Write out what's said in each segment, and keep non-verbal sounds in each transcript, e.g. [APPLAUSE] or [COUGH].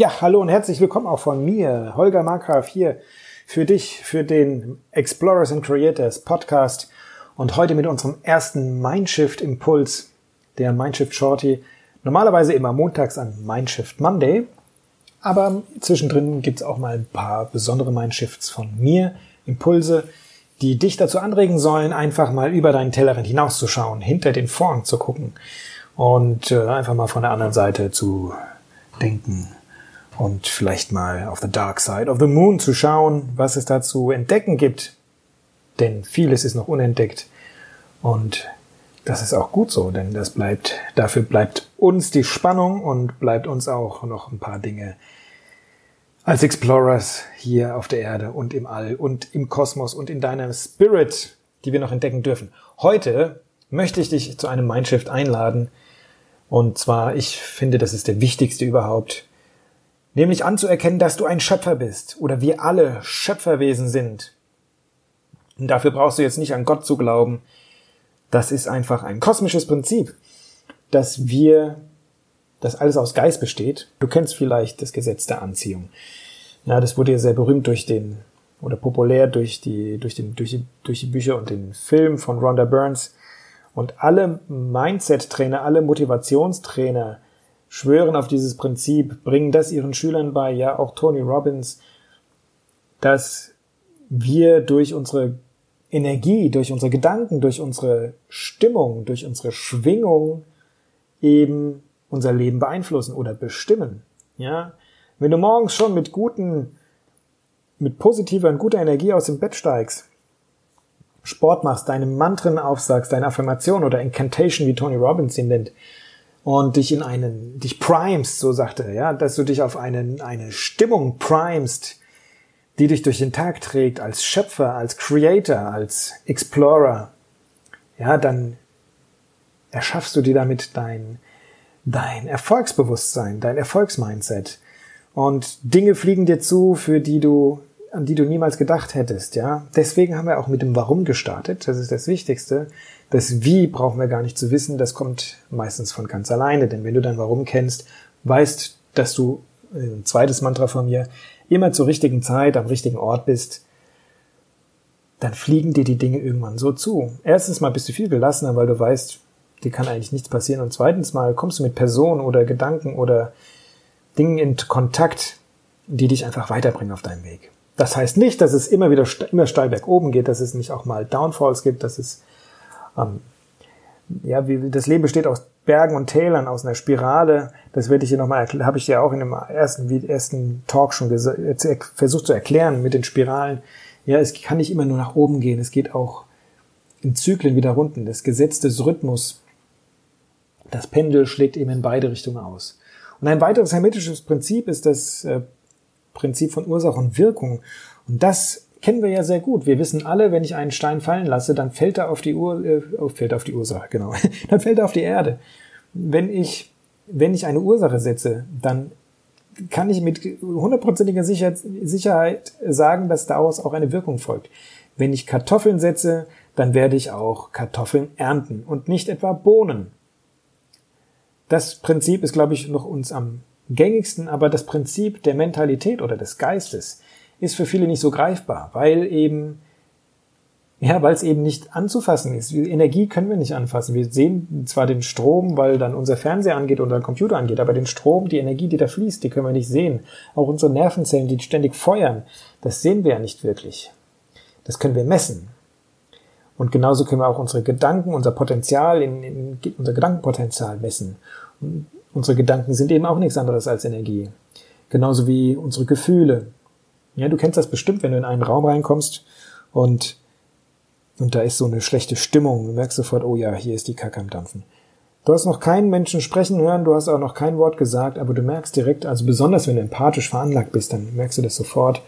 Ja, hallo und herzlich willkommen auch von mir, Holger Markgraf hier für dich, für den Explorers and Creators Podcast. Und heute mit unserem ersten Mindshift Impuls, der Mindshift Shorty, normalerweise immer montags an Mindshift Monday, aber zwischendrin gibt's auch mal ein paar besondere Mindshifts von mir, Impulse, die dich dazu anregen sollen, einfach mal über deinen Tellerrand hinauszuschauen, hinter den Vorhang zu gucken und äh, einfach mal von der anderen Seite zu denken und vielleicht mal auf the dark side of the moon zu schauen, was es da zu entdecken gibt. Denn vieles ist noch unentdeckt und das ist auch gut so, denn das bleibt, dafür bleibt uns die Spannung und bleibt uns auch noch ein paar Dinge als Explorers hier auf der Erde und im All und im Kosmos und in deinem Spirit, die wir noch entdecken dürfen. Heute möchte ich dich zu einem Mindshift einladen. Und zwar, ich finde, das ist der wichtigste überhaupt. Nämlich anzuerkennen, dass du ein Schöpfer bist oder wir alle Schöpferwesen sind. Und dafür brauchst du jetzt nicht an Gott zu glauben. Das ist einfach ein kosmisches Prinzip, dass wir dass alles aus Geist besteht. Du kennst vielleicht das Gesetz der Anziehung. Ja, das wurde ja sehr berühmt durch den oder populär durch die durch den durch die durch die Bücher und den Film von Rhonda Burns und alle Mindset Trainer, alle Motivationstrainer schwören auf dieses Prinzip, bringen das ihren Schülern bei, ja auch Tony Robbins, dass wir durch unsere Energie, durch unsere Gedanken, durch unsere Stimmung, durch unsere Schwingung eben unser Leben beeinflussen oder bestimmen. Ja, wenn du morgens schon mit guten, mit positiver und guter Energie aus dem Bett steigst, Sport machst, deine Mantren aufsagst, deine Affirmation oder Incantation, wie Tony Robbins ihn nennt, und dich in einen, dich primest, so sagte er, ja, dass du dich auf einen, eine Stimmung primest, die dich durch den Tag trägt, als Schöpfer, als Creator, als Explorer, ja, dann erschaffst du dir damit dein, dein Erfolgsbewusstsein, dein Erfolgsmindset. Und Dinge fliegen dir zu, für die du, an die du niemals gedacht hättest, ja. Deswegen haben wir auch mit dem Warum gestartet. Das ist das Wichtigste. Das Wie brauchen wir gar nicht zu wissen. Das kommt meistens von ganz alleine. Denn wenn du dein Warum kennst, weißt, dass du, äh, ein zweites Mantra von mir, immer zur richtigen Zeit am richtigen Ort bist, dann fliegen dir die Dinge irgendwann so zu. Erstens mal bist du viel gelassener, weil du weißt, dir kann eigentlich nichts passieren. Und zweitens mal kommst du mit Personen oder Gedanken oder Dingen in Kontakt, die dich einfach weiterbringen auf deinem Weg. Das heißt nicht, dass es immer wieder immer steil bergoben geht, dass es nicht auch mal Downfalls gibt, dass es ähm, ja, wie das Leben besteht aus Bergen und Tälern, aus einer Spirale. Das werde ich dir nochmal erklären, habe ich dir auch in dem ersten, ersten Talk schon versucht zu erklären mit den Spiralen. Ja, es kann nicht immer nur nach oben gehen, es geht auch in Zyklen wieder runter. Das Gesetz des Rhythmus das Pendel schlägt eben in beide Richtungen aus. Und ein weiteres hermetisches Prinzip ist das äh, Prinzip von Ursache und Wirkung. Und das kennen wir ja sehr gut. Wir wissen alle, wenn ich einen Stein fallen lasse, dann fällt er auf die Ur äh, fällt auf die Ursache, genau. [LAUGHS] dann fällt er auf die Erde. Wenn ich wenn ich eine Ursache setze, dann kann ich mit hundertprozentiger Sicherheit sagen, dass daraus auch eine Wirkung folgt. Wenn ich Kartoffeln setze, dann werde ich auch Kartoffeln ernten und nicht etwa Bohnen. Das Prinzip ist, glaube ich, noch uns am gängigsten, aber das Prinzip der Mentalität oder des Geistes ist für viele nicht so greifbar, weil eben, ja, weil es eben nicht anzufassen ist. Energie können wir nicht anfassen. Wir sehen zwar den Strom, weil dann unser Fernseher angeht oder der Computer angeht, aber den Strom, die Energie, die da fließt, die können wir nicht sehen. Auch unsere Nervenzellen, die ständig feuern, das sehen wir ja nicht wirklich. Das können wir messen. Und genauso können wir auch unsere Gedanken, unser Potenzial, in, in, unser Gedankenpotenzial messen. Und unsere Gedanken sind eben auch nichts anderes als Energie. Genauso wie unsere Gefühle. Ja, du kennst das bestimmt, wenn du in einen Raum reinkommst und, und da ist so eine schlechte Stimmung. Du merkst sofort, oh ja, hier ist die Kacke am Dampfen. Du hast noch keinen Menschen sprechen hören, du hast auch noch kein Wort gesagt, aber du merkst direkt, also besonders wenn du empathisch veranlagt bist, dann merkst du das sofort,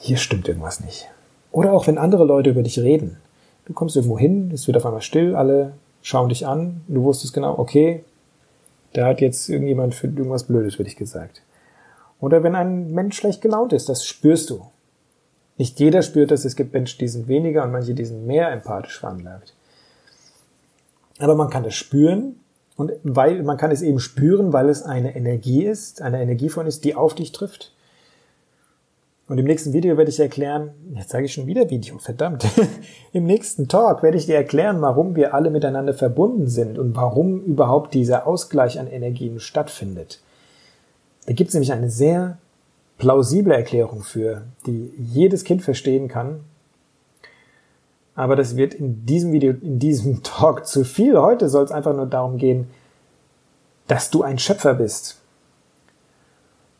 hier stimmt irgendwas nicht. Oder auch wenn andere Leute über dich reden. Du kommst irgendwo hin, es wird auf einmal still, alle schauen dich an, du wusstest genau, okay, da hat jetzt irgendjemand für irgendwas Blödes für dich gesagt. Oder wenn ein Mensch schlecht gelaunt ist, das spürst du. Nicht jeder spürt das, es gibt Menschen, die sind weniger und manche, die sind mehr empathisch veranlagt. Aber man kann das spüren und weil man kann es eben spüren, weil es eine Energie ist, eine Energie von ist, die auf dich trifft. Und im nächsten Video werde ich erklären, jetzt sage ich schon wieder Video, verdammt. [LAUGHS] Im nächsten Talk werde ich dir erklären, warum wir alle miteinander verbunden sind und warum überhaupt dieser Ausgleich an Energien stattfindet. Da gibt es nämlich eine sehr plausible Erklärung für, die jedes Kind verstehen kann aber das wird in diesem Video, in diesem [LAUGHS] Talk zu viel. Heute soll es einfach nur darum gehen, dass du ein Schöpfer bist.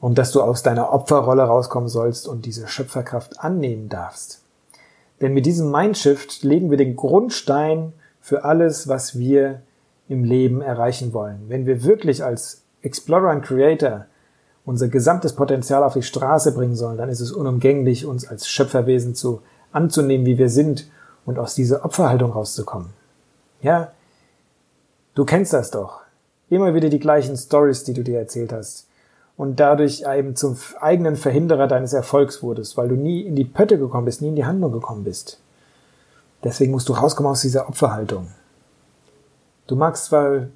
Und dass du aus deiner Opferrolle rauskommen sollst und diese Schöpferkraft annehmen darfst. Denn mit diesem Mindshift legen wir den Grundstein für alles, was wir im Leben erreichen wollen. Wenn wir wirklich als Explorer und Creator unser gesamtes Potenzial auf die Straße bringen sollen, dann ist es unumgänglich, uns als Schöpferwesen zu anzunehmen, wie wir sind und aus dieser Opferhaltung rauszukommen. Ja, du kennst das doch. Immer wieder die gleichen Stories, die du dir erzählt hast. Und dadurch eben zum eigenen Verhinderer deines Erfolgs wurdest, weil du nie in die Pötte gekommen bist, nie in die Handlung gekommen bist. Deswegen musst du rauskommen aus dieser Opferhaltung. Du magst zwar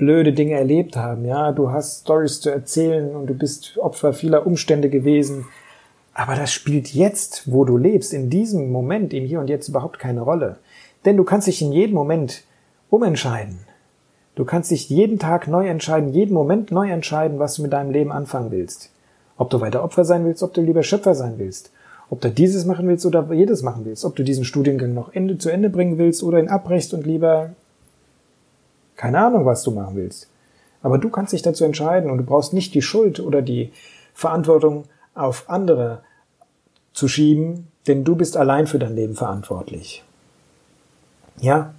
blöde Dinge erlebt haben, ja, du hast Stories zu erzählen und du bist Opfer vieler Umstände gewesen, aber das spielt jetzt, wo du lebst, in diesem Moment, im Hier und Jetzt überhaupt keine Rolle. Denn du kannst dich in jedem Moment umentscheiden. Du kannst dich jeden Tag neu entscheiden, jeden Moment neu entscheiden, was du mit deinem Leben anfangen willst. Ob du weiter Opfer sein willst, ob du lieber Schöpfer sein willst. Ob du dieses machen willst oder jedes machen willst. Ob du diesen Studiengang noch Ende zu Ende bringen willst oder ihn abbrichst und lieber keine Ahnung, was du machen willst. Aber du kannst dich dazu entscheiden und du brauchst nicht die Schuld oder die Verantwortung auf andere zu schieben, denn du bist allein für dein Leben verantwortlich. Ja?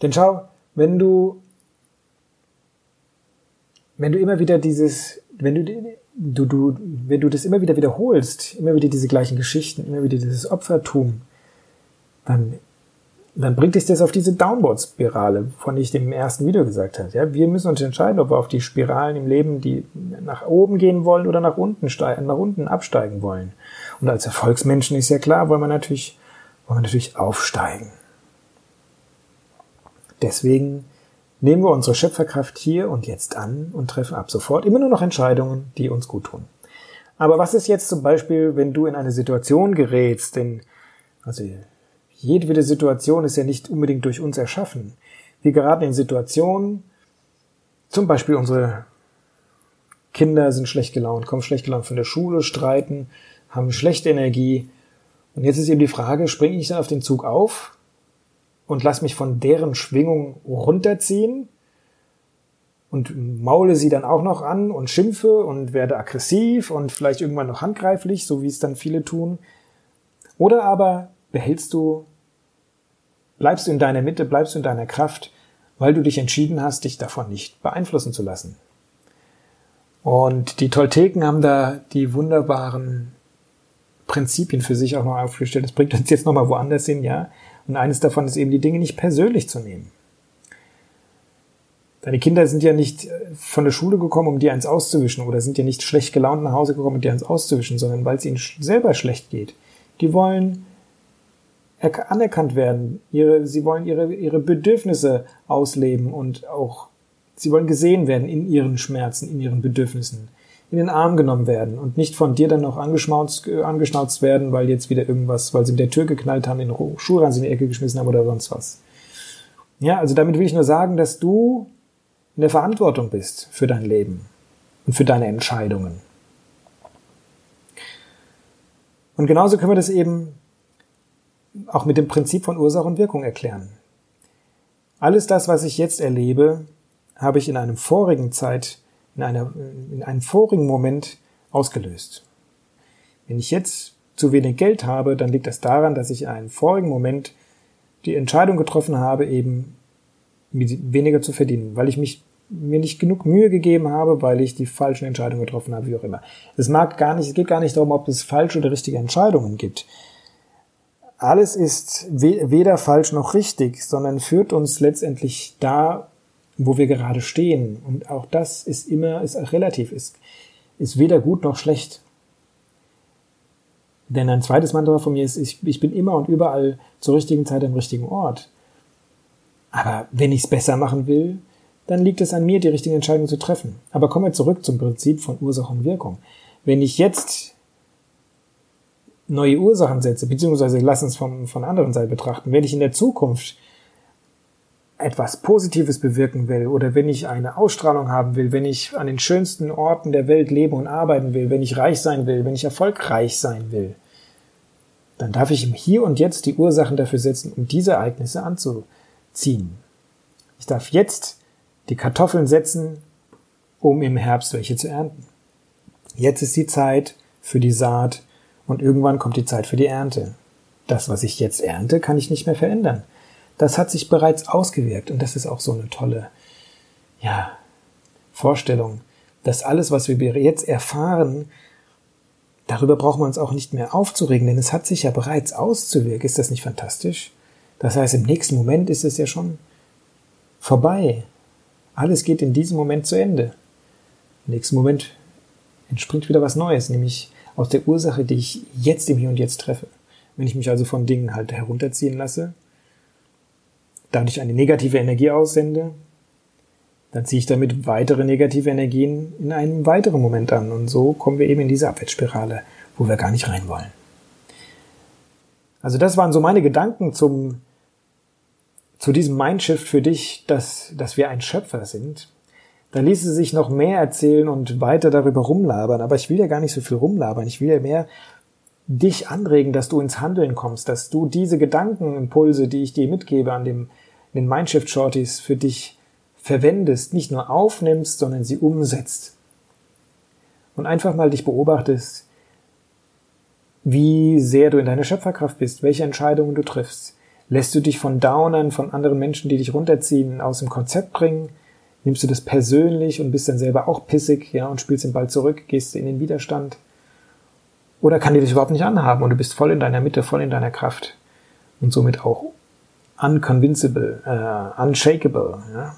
Denn schau, wenn du, wenn du immer wieder dieses, wenn du, du, du, wenn du das immer wieder wiederholst, immer wieder diese gleichen Geschichten, immer wieder dieses Opfertum, dann dann bringt dich das auf diese Downward-Spirale, von der ich dem ersten Video gesagt habe. Ja, wir müssen uns entscheiden, ob wir auf die Spiralen im Leben, die nach oben gehen wollen oder nach unten steigen, nach unten absteigen wollen. Und als Erfolgsmenschen ist ja klar, wollen wir natürlich, wollen wir natürlich aufsteigen. Deswegen nehmen wir unsere Schöpferkraft hier und jetzt an und treffen ab sofort immer nur noch Entscheidungen, die uns gut tun. Aber was ist jetzt zum Beispiel, wenn du in eine Situation gerätst, denn, also jedwede Situation ist ja nicht unbedingt durch uns erschaffen. Wir geraten in Situationen, zum Beispiel unsere Kinder sind schlecht gelaunt, kommen schlecht gelaunt von der Schule, streiten, haben schlechte Energie. Und jetzt ist eben die Frage, springe ich dann auf den Zug auf und lass mich von deren Schwingung runterziehen und maule sie dann auch noch an und schimpfe und werde aggressiv und vielleicht irgendwann noch handgreiflich, so wie es dann viele tun. Oder aber behältst du, bleibst du in deiner Mitte, bleibst du in deiner Kraft, weil du dich entschieden hast, dich davon nicht beeinflussen zu lassen. Und die Tolteken haben da die wunderbaren Prinzipien für sich auch noch aufgestellt. Das bringt uns jetzt nochmal woanders hin, ja. Und eines davon ist eben, die Dinge nicht persönlich zu nehmen. Deine Kinder sind ja nicht äh, von der Schule gekommen, um dir eins auszuwischen, oder sind ja nicht schlecht gelaunt nach Hause gekommen, um dir eins auszuwischen, sondern weil es ihnen selber schlecht geht. Die wollen anerkannt werden. Ihre, sie wollen ihre, ihre Bedürfnisse ausleben und auch, sie wollen gesehen werden in ihren Schmerzen, in ihren Bedürfnissen, in den Arm genommen werden und nicht von dir dann noch angeschnauzt, angeschnauzt werden, weil jetzt wieder irgendwas, weil sie mit der Tür geknallt haben, den Schuhranz in die Ecke geschmissen haben oder sonst was. Ja, also damit will ich nur sagen, dass du in der Verantwortung bist für dein Leben und für deine Entscheidungen. Und genauso können wir das eben auch mit dem Prinzip von Ursache und Wirkung erklären. Alles das, was ich jetzt erlebe, habe ich in einem vorigen Zeit, in, einer, in einem vorigen Moment ausgelöst. Wenn ich jetzt zu wenig Geld habe, dann liegt das daran, dass ich in einem vorigen Moment die Entscheidung getroffen habe, eben weniger zu verdienen, weil ich mich mir nicht genug Mühe gegeben habe, weil ich die falschen Entscheidungen getroffen habe, wie auch immer. Es mag gar nicht, es geht gar nicht darum, ob es falsche oder richtige Entscheidungen gibt. Alles ist weder falsch noch richtig, sondern führt uns letztendlich da, wo wir gerade stehen. Und auch das ist immer, ist relativ, ist, ist weder gut noch schlecht. Denn ein zweites Mantra von mir ist, ich, ich bin immer und überall zur richtigen Zeit am richtigen Ort. Aber wenn ich es besser machen will, dann liegt es an mir, die richtigen Entscheidungen zu treffen. Aber kommen wir zurück zum Prinzip von Ursache und Wirkung. Wenn ich jetzt neue Ursachen setze, beziehungsweise lass uns von, von anderen Seite betrachten, wenn ich in der Zukunft etwas Positives bewirken will oder wenn ich eine Ausstrahlung haben will, wenn ich an den schönsten Orten der Welt leben und arbeiten will, wenn ich reich sein will, wenn ich erfolgreich sein will, dann darf ich im Hier und Jetzt die Ursachen dafür setzen, um diese Ereignisse anzuziehen. Ich darf jetzt die Kartoffeln setzen, um im Herbst welche zu ernten. Jetzt ist die Zeit für die Saat und irgendwann kommt die Zeit für die Ernte. Das, was ich jetzt ernte, kann ich nicht mehr verändern. Das hat sich bereits ausgewirkt und das ist auch so eine tolle, ja, Vorstellung, dass alles, was wir jetzt erfahren, darüber brauchen wir uns auch nicht mehr aufzuregen, denn es hat sich ja bereits auszuwirken. Ist das nicht fantastisch? Das heißt, im nächsten Moment ist es ja schon vorbei. Alles geht in diesem Moment zu Ende. Im nächsten Moment entspringt wieder was Neues, nämlich aus der Ursache, die ich jetzt im Hier und Jetzt treffe. Wenn ich mich also von Dingen halt herunterziehen lasse, dadurch eine negative Energie aussende, dann ziehe ich damit weitere negative Energien in einem weiteren Moment an. Und so kommen wir eben in diese Abwärtsspirale, wo wir gar nicht rein wollen. Also das waren so meine Gedanken zum, zu diesem Mindshift für dich, dass, dass wir ein Schöpfer sind. Da ließe sich noch mehr erzählen und weiter darüber rumlabern, aber ich will ja gar nicht so viel rumlabern. Ich will ja mehr dich anregen, dass du ins Handeln kommst, dass du diese Gedankenimpulse, die ich dir mitgebe an dem, den Mindshift Shorties für dich verwendest, nicht nur aufnimmst, sondern sie umsetzt. Und einfach mal dich beobachtest, wie sehr du in deiner Schöpferkraft bist, welche Entscheidungen du triffst. Lässt du dich von Downern, von anderen Menschen, die dich runterziehen, aus dem Konzept bringen? Nimmst du das persönlich und bist dann selber auch pissig, ja, und spielst den Ball zurück, gehst in den Widerstand? Oder kann dir das überhaupt nicht anhaben und du bist voll in deiner Mitte, voll in deiner Kraft und somit auch unconvincible, äh, unshakable, ja?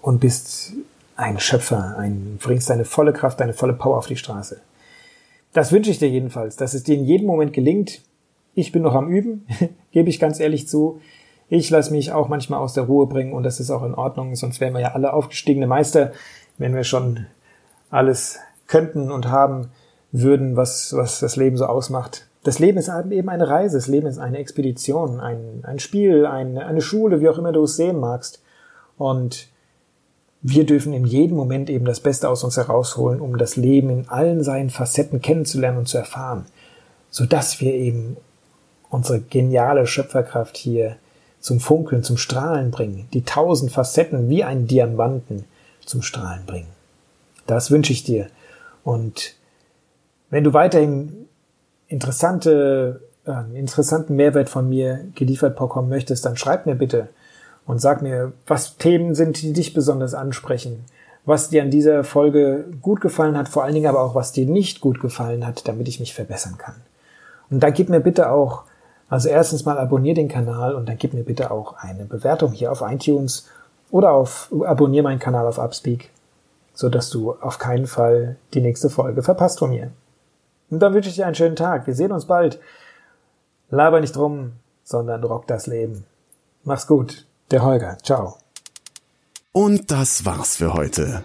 Und bist ein Schöpfer, ein, bringst deine volle Kraft, deine volle Power auf die Straße. Das wünsche ich dir jedenfalls, dass es dir in jedem Moment gelingt. Ich bin noch am Üben, [LAUGHS] gebe ich ganz ehrlich zu. Ich lasse mich auch manchmal aus der Ruhe bringen und das ist auch in Ordnung, sonst wären wir ja alle aufgestiegene Meister, wenn wir schon alles könnten und haben würden, was, was das Leben so ausmacht. Das Leben ist eben eine Reise, das Leben ist eine Expedition, ein, ein Spiel, ein, eine Schule, wie auch immer du es sehen magst. Und wir dürfen in jedem Moment eben das Beste aus uns herausholen, um das Leben in allen seinen Facetten kennenzulernen und zu erfahren, sodass wir eben unsere geniale Schöpferkraft hier zum Funkeln, zum Strahlen bringen, die tausend Facetten wie ein Diamanten zum Strahlen bringen. Das wünsche ich dir. Und wenn du weiterhin interessante, äh, interessanten Mehrwert von mir geliefert bekommen möchtest, dann schreib mir bitte und sag mir, was Themen sind, die dich besonders ansprechen, was dir an dieser Folge gut gefallen hat, vor allen Dingen aber auch, was dir nicht gut gefallen hat, damit ich mich verbessern kann. Und dann gib mir bitte auch also erstens mal abonnier den Kanal und dann gib mir bitte auch eine Bewertung hier auf iTunes oder auf abonnier meinen Kanal auf Upspeak, so dass du auf keinen Fall die nächste Folge verpasst von mir. Und dann wünsche ich dir einen schönen Tag. Wir sehen uns bald. Laber nicht rum, sondern rock das Leben. Mach's gut. Der Holger. Ciao. Und das war's für heute.